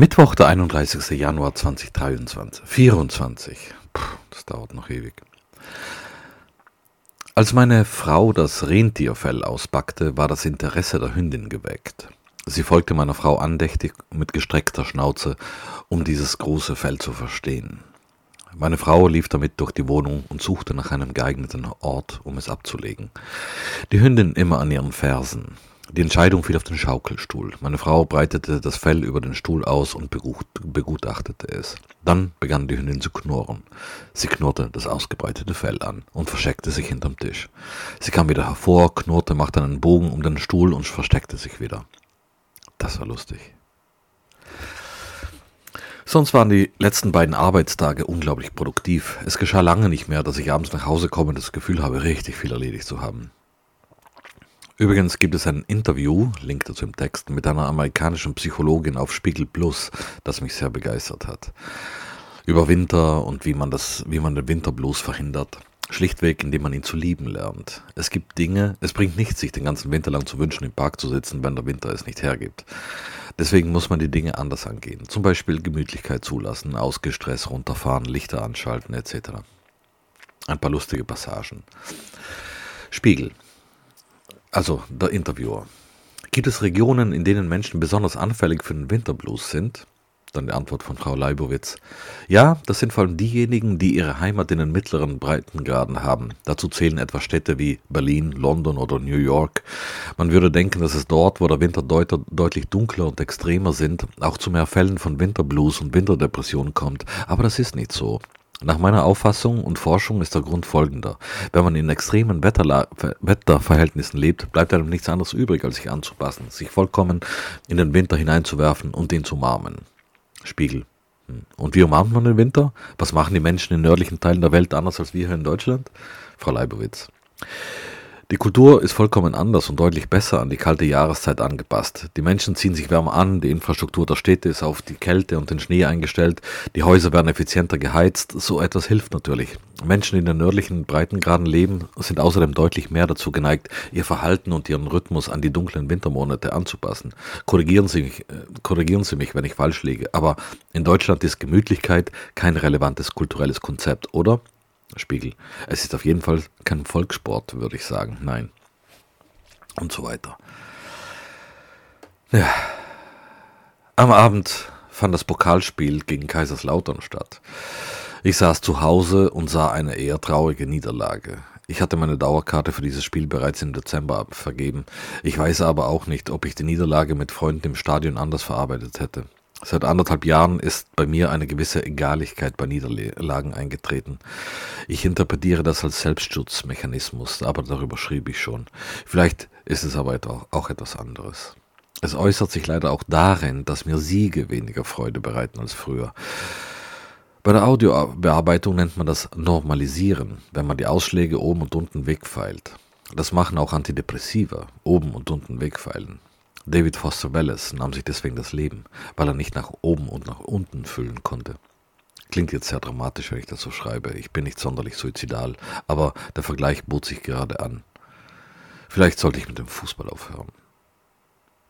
Mittwoch, der 31. Januar 2023. 24. Puh, das dauert noch ewig. Als meine Frau das Rentierfell auspackte, war das Interesse der Hündin geweckt. Sie folgte meiner Frau andächtig mit gestreckter Schnauze, um dieses große Fell zu verstehen. Meine Frau lief damit durch die Wohnung und suchte nach einem geeigneten Ort, um es abzulegen. Die Hündin immer an ihren Fersen. Die Entscheidung fiel auf den Schaukelstuhl. Meine Frau breitete das Fell über den Stuhl aus und begutachtete es. Dann begann die Hündin zu knurren. Sie knurrte das ausgebreitete Fell an und versteckte sich hinterm Tisch. Sie kam wieder hervor, knurrte, machte einen Bogen um den Stuhl und versteckte sich wieder. Das war lustig. Sonst waren die letzten beiden Arbeitstage unglaublich produktiv. Es geschah lange nicht mehr, dass ich abends nach Hause komme und das Gefühl habe, richtig viel erledigt zu haben. Übrigens gibt es ein Interview, Link dazu im Text, mit einer amerikanischen Psychologin auf Spiegel Plus, das mich sehr begeistert hat. Über Winter und wie man das, wie man den Winterblues verhindert. Schlichtweg, indem man ihn zu lieben lernt. Es gibt Dinge, es bringt nichts, sich den ganzen Winter lang zu wünschen, im Park zu sitzen, wenn der Winter es nicht hergibt. Deswegen muss man die Dinge anders angehen. Zum Beispiel Gemütlichkeit zulassen, Ausgestress runterfahren, Lichter anschalten etc. Ein paar lustige Passagen. Spiegel. Also der Interviewer. Gibt es Regionen, in denen Menschen besonders anfällig für den Winterblues sind? Dann die Antwort von Frau Leibowitz. Ja, das sind vor allem diejenigen, die ihre Heimat in den mittleren Breitengraden haben. Dazu zählen etwa Städte wie Berlin, London oder New York. Man würde denken, dass es dort, wo der Winter deut deutlich dunkler und extremer sind, auch zu mehr Fällen von Winterblues und Winterdepressionen kommt. Aber das ist nicht so. Nach meiner Auffassung und Forschung ist der Grund folgender. Wenn man in extremen Wetterla Wetterverhältnissen lebt, bleibt einem nichts anderes übrig, als sich anzupassen, sich vollkommen in den Winter hineinzuwerfen und ihn zu umarmen. Spiegel. Hm. Und wie umarmt man den Winter? Was machen die Menschen in nördlichen Teilen der Welt anders als wir hier in Deutschland? Frau Leibowitz. Die Kultur ist vollkommen anders und deutlich besser an die kalte Jahreszeit angepasst. Die Menschen ziehen sich wärmer an, die Infrastruktur der Städte ist auf die Kälte und den Schnee eingestellt, die Häuser werden effizienter geheizt, so etwas hilft natürlich. Menschen, die in den nördlichen Breitengraden leben, sind außerdem deutlich mehr dazu geneigt, ihr Verhalten und ihren Rhythmus an die dunklen Wintermonate anzupassen. Korrigieren Sie mich, äh, korrigieren Sie mich wenn ich falsch liege, aber in Deutschland ist Gemütlichkeit kein relevantes kulturelles Konzept, oder? Spiegel. Es ist auf jeden Fall kein Volkssport, würde ich sagen. Nein. Und so weiter. Ja. Am Abend fand das Pokalspiel gegen Kaiserslautern statt. Ich saß zu Hause und sah eine eher traurige Niederlage. Ich hatte meine Dauerkarte für dieses Spiel bereits im Dezember vergeben. Ich weiß aber auch nicht, ob ich die Niederlage mit Freunden im Stadion anders verarbeitet hätte. Seit anderthalb Jahren ist bei mir eine gewisse Egaligkeit bei Niederlagen eingetreten. Ich interpretiere das als Selbstschutzmechanismus, aber darüber schrieb ich schon. Vielleicht ist es aber auch etwas anderes. Es äußert sich leider auch darin, dass mir Siege weniger Freude bereiten als früher. Bei der Audiobearbeitung nennt man das Normalisieren, wenn man die Ausschläge oben und unten wegfeilt. Das machen auch Antidepressiva, oben und unten wegfeilen. David Foster Wallace nahm sich deswegen das Leben, weil er nicht nach oben und nach unten füllen konnte. Klingt jetzt sehr dramatisch, wenn ich das so schreibe. Ich bin nicht sonderlich suizidal, aber der Vergleich bot sich gerade an. Vielleicht sollte ich mit dem Fußball aufhören.